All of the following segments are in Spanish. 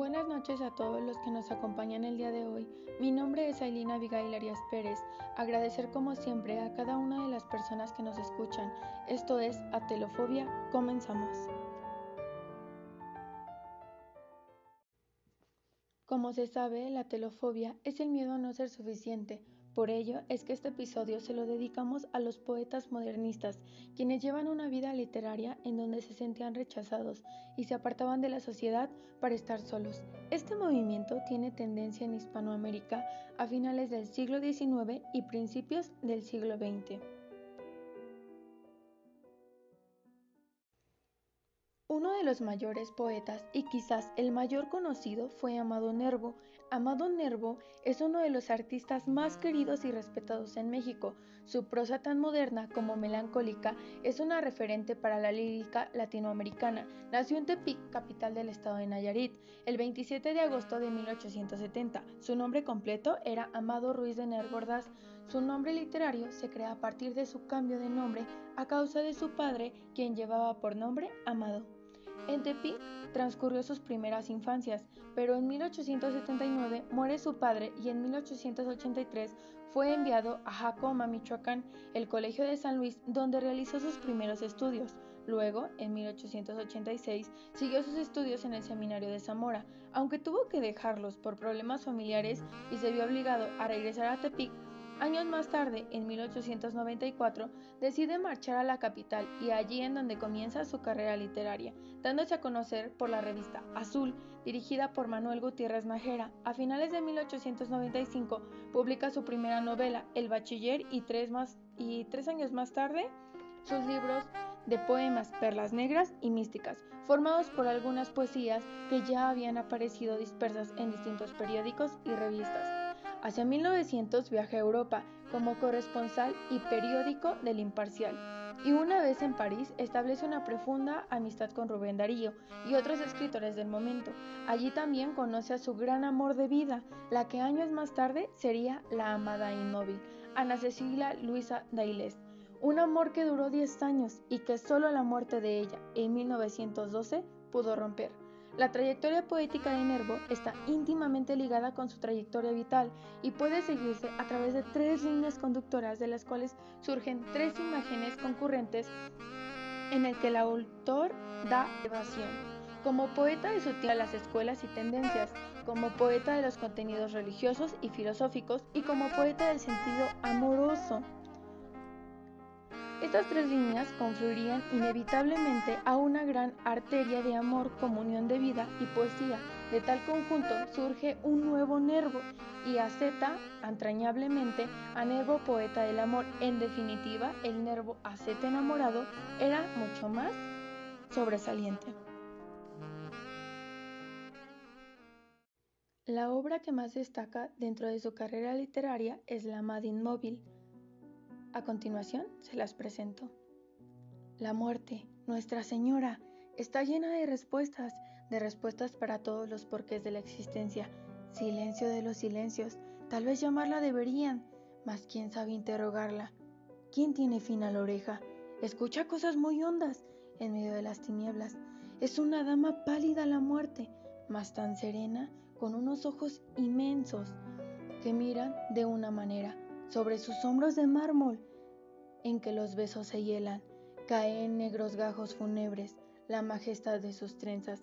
Buenas noches a todos los que nos acompañan el día de hoy. Mi nombre es Ailina Abigail Arias Pérez. Agradecer como siempre a cada una de las personas que nos escuchan. Esto es Atelofobia. Comenzamos. Como se sabe, la telofobia es el miedo a no ser suficiente, por ello es que este episodio se lo dedicamos a los poetas modernistas, quienes llevan una vida literaria en donde se sentían rechazados y se apartaban de la sociedad para estar solos. Este movimiento tiene tendencia en Hispanoamérica a finales del siglo XIX y principios del siglo XX. Uno de los mayores poetas y quizás el mayor conocido fue Amado Nervo. Amado Nervo es uno de los artistas más queridos y respetados en México. Su prosa tan moderna como melancólica es una referente para la lírica latinoamericana. Nació en Tepic, capital del estado de Nayarit, el 27 de agosto de 1870. Su nombre completo era Amado Ruiz de Nervo Ordaz. Su nombre literario se crea a partir de su cambio de nombre a causa de su padre, quien llevaba por nombre Amado. En Tepic transcurrió sus primeras infancias, pero en 1879 muere su padre y en 1883 fue enviado a Jacoma, Michoacán, el Colegio de San Luis, donde realizó sus primeros estudios. Luego, en 1886, siguió sus estudios en el Seminario de Zamora, aunque tuvo que dejarlos por problemas familiares y se vio obligado a regresar a Tepic Años más tarde, en 1894, decide marchar a la capital y allí en donde comienza su carrera literaria, dándose a conocer por la revista Azul, dirigida por Manuel Gutiérrez Najera. A finales de 1895 publica su primera novela, El Bachiller, y tres, más, y tres años más tarde sus libros de poemas Perlas Negras y Místicas, formados por algunas poesías que ya habían aparecido dispersas en distintos periódicos y revistas. Hacia 1900 viaja a Europa como corresponsal y periódico del Imparcial, y una vez en París establece una profunda amistad con Rubén Darío y otros escritores del momento. Allí también conoce a su gran amor de vida, la que años más tarde sería la amada inmóvil, Ana Cecilia Luisa Dailés. Un amor que duró 10 años y que solo la muerte de ella en 1912 pudo romper. La trayectoria poética de Nervo está íntimamente ligada con su trayectoria vital y puede seguirse a través de tres líneas conductoras de las cuales surgen tres imágenes concurrentes en el que el autor da evasión. Como poeta de su tiempo las escuelas y tendencias, como poeta de los contenidos religiosos y filosóficos y como poeta del sentido amoroso estas tres líneas confluirían inevitablemente a una gran arteria de amor, comunión de vida y poesía. De tal conjunto surge un nuevo nervo y aceta entrañablemente a nervo poeta del amor. En definitiva, el nervo aceta enamorado era mucho más sobresaliente. La obra que más destaca dentro de su carrera literaria es La Amada Inmóvil, a continuación se las presento. La muerte, Nuestra Señora, está llena de respuestas, de respuestas para todos los porqués de la existencia. Silencio de los silencios, tal vez llamarla deberían, mas quién sabe interrogarla. ¿Quién tiene fin a la oreja? Escucha cosas muy hondas en medio de las tinieblas. Es una dama pálida la muerte, mas tan serena, con unos ojos inmensos que miran de una manera sobre sus hombros de mármol, en que los besos se hielan, cae en negros gajos fúnebres la majestad de sus trenzas.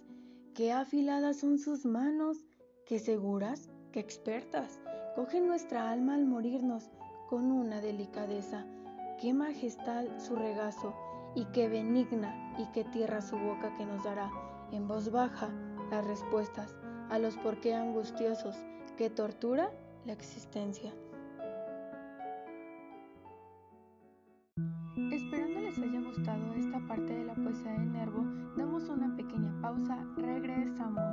Qué afiladas son sus manos, qué seguras, qué expertas. Cogen nuestra alma al morirnos con una delicadeza. Qué majestad su regazo, y qué benigna y qué tierra su boca que nos dará en voz baja las respuestas a los por qué angustiosos que tortura la existencia. Parte de la poesía de Nervo, damos una pequeña pausa, regresamos.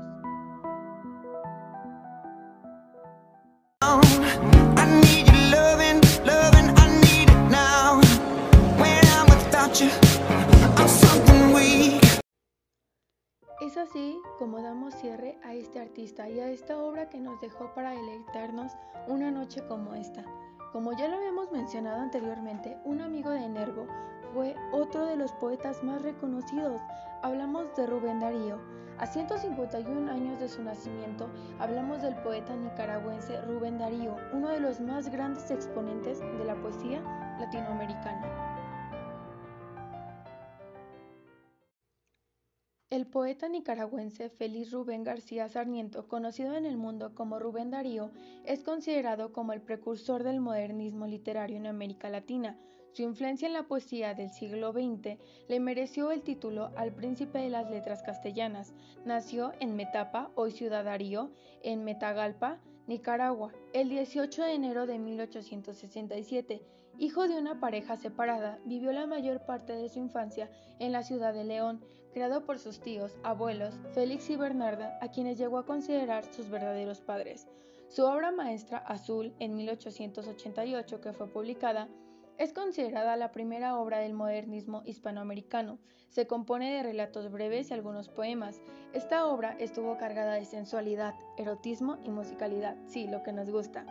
Es así como damos cierre a este artista y a esta obra que nos dejó para deleitarnos una noche como esta. Como ya lo habíamos mencionado anteriormente, un amigo de Nervo fue otro de los poetas más reconocidos. Hablamos de Rubén Darío. A 151 años de su nacimiento, hablamos del poeta nicaragüense Rubén Darío, uno de los más grandes exponentes de la poesía latinoamericana. El poeta nicaragüense Félix Rubén García Sarmiento, conocido en el mundo como Rubén Darío, es considerado como el precursor del modernismo literario en América Latina. Su influencia en la poesía del siglo XX le mereció el título al príncipe de las letras castellanas. Nació en Metapa, hoy Ciudad Darío, en Metagalpa, Nicaragua, el 18 de enero de 1867. Hijo de una pareja separada, vivió la mayor parte de su infancia en la ciudad de León, creado por sus tíos, abuelos, Félix y Bernarda, a quienes llegó a considerar sus verdaderos padres. Su obra maestra, Azul, en 1888, que fue publicada, es considerada la primera obra del modernismo hispanoamericano. Se compone de relatos breves y algunos poemas. Esta obra estuvo cargada de sensualidad, erotismo y musicalidad, sí, lo que nos gusta.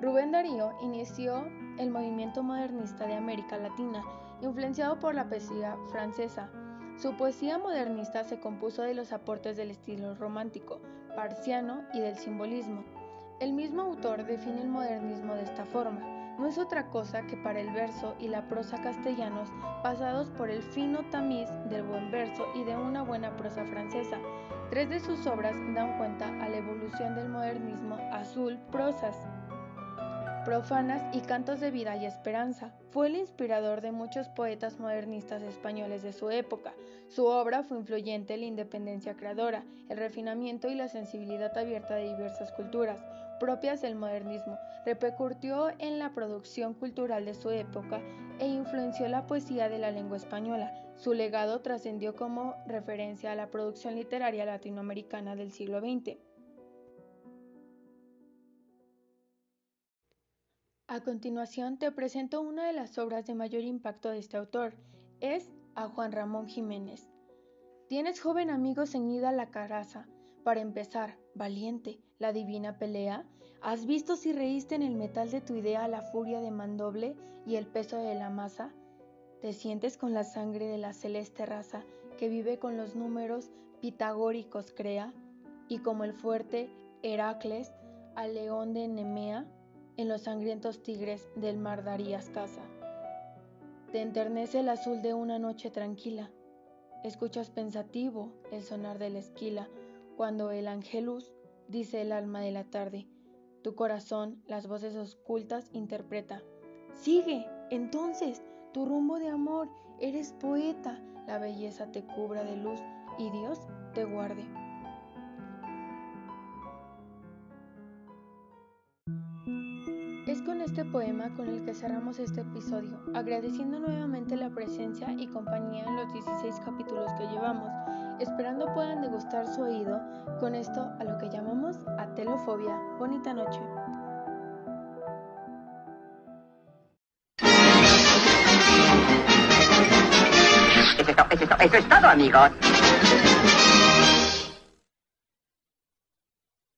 Rubén Darío inició el movimiento modernista de América Latina, influenciado por la poesía francesa. Su poesía modernista se compuso de los aportes del estilo romántico, parciano y del simbolismo. El mismo autor define el modernismo de esta forma. No es otra cosa que para el verso y la prosa castellanos pasados por el fino tamiz del buen verso y de una buena prosa francesa. Tres de sus obras dan cuenta a la evolución del modernismo azul prosas profanas y cantos de vida y esperanza. Fue el inspirador de muchos poetas modernistas españoles de su época. Su obra fue influyente en la independencia creadora, el refinamiento y la sensibilidad abierta de diversas culturas, propias del modernismo, repercutió en la producción cultural de su época e influenció la poesía de la lengua española. Su legado trascendió como referencia a la producción literaria latinoamericana del siglo XX. A continuación te presento una de las obras de mayor impacto de este autor. Es a Juan Ramón Jiménez. Tienes joven amigo ceñida la caraza. Para empezar, valiente, la divina pelea. ¿Has visto si reíste en el metal de tu idea la furia de mandoble y el peso de la masa? ¿Te sientes con la sangre de la celeste raza que vive con los números pitagóricos crea? Y como el fuerte Heracles al león de Nemea, en los sangrientos tigres del mar darías casa. Te enternece el azul de una noche tranquila. Escuchas pensativo el sonar de la esquila cuando el angelus dice el alma de la tarde. Tu corazón las voces ocultas interpreta. Sigue, entonces, tu rumbo de amor. Eres poeta. La belleza te cubra de luz y Dios te guarde. Es con este poema con el que cerramos este episodio, agradeciendo nuevamente la presencia y compañía en los 16 capítulos que llevamos, esperando puedan degustar su oído con esto a lo que llamamos atelofobia. Bonita noche. Eso es, todo, amigos.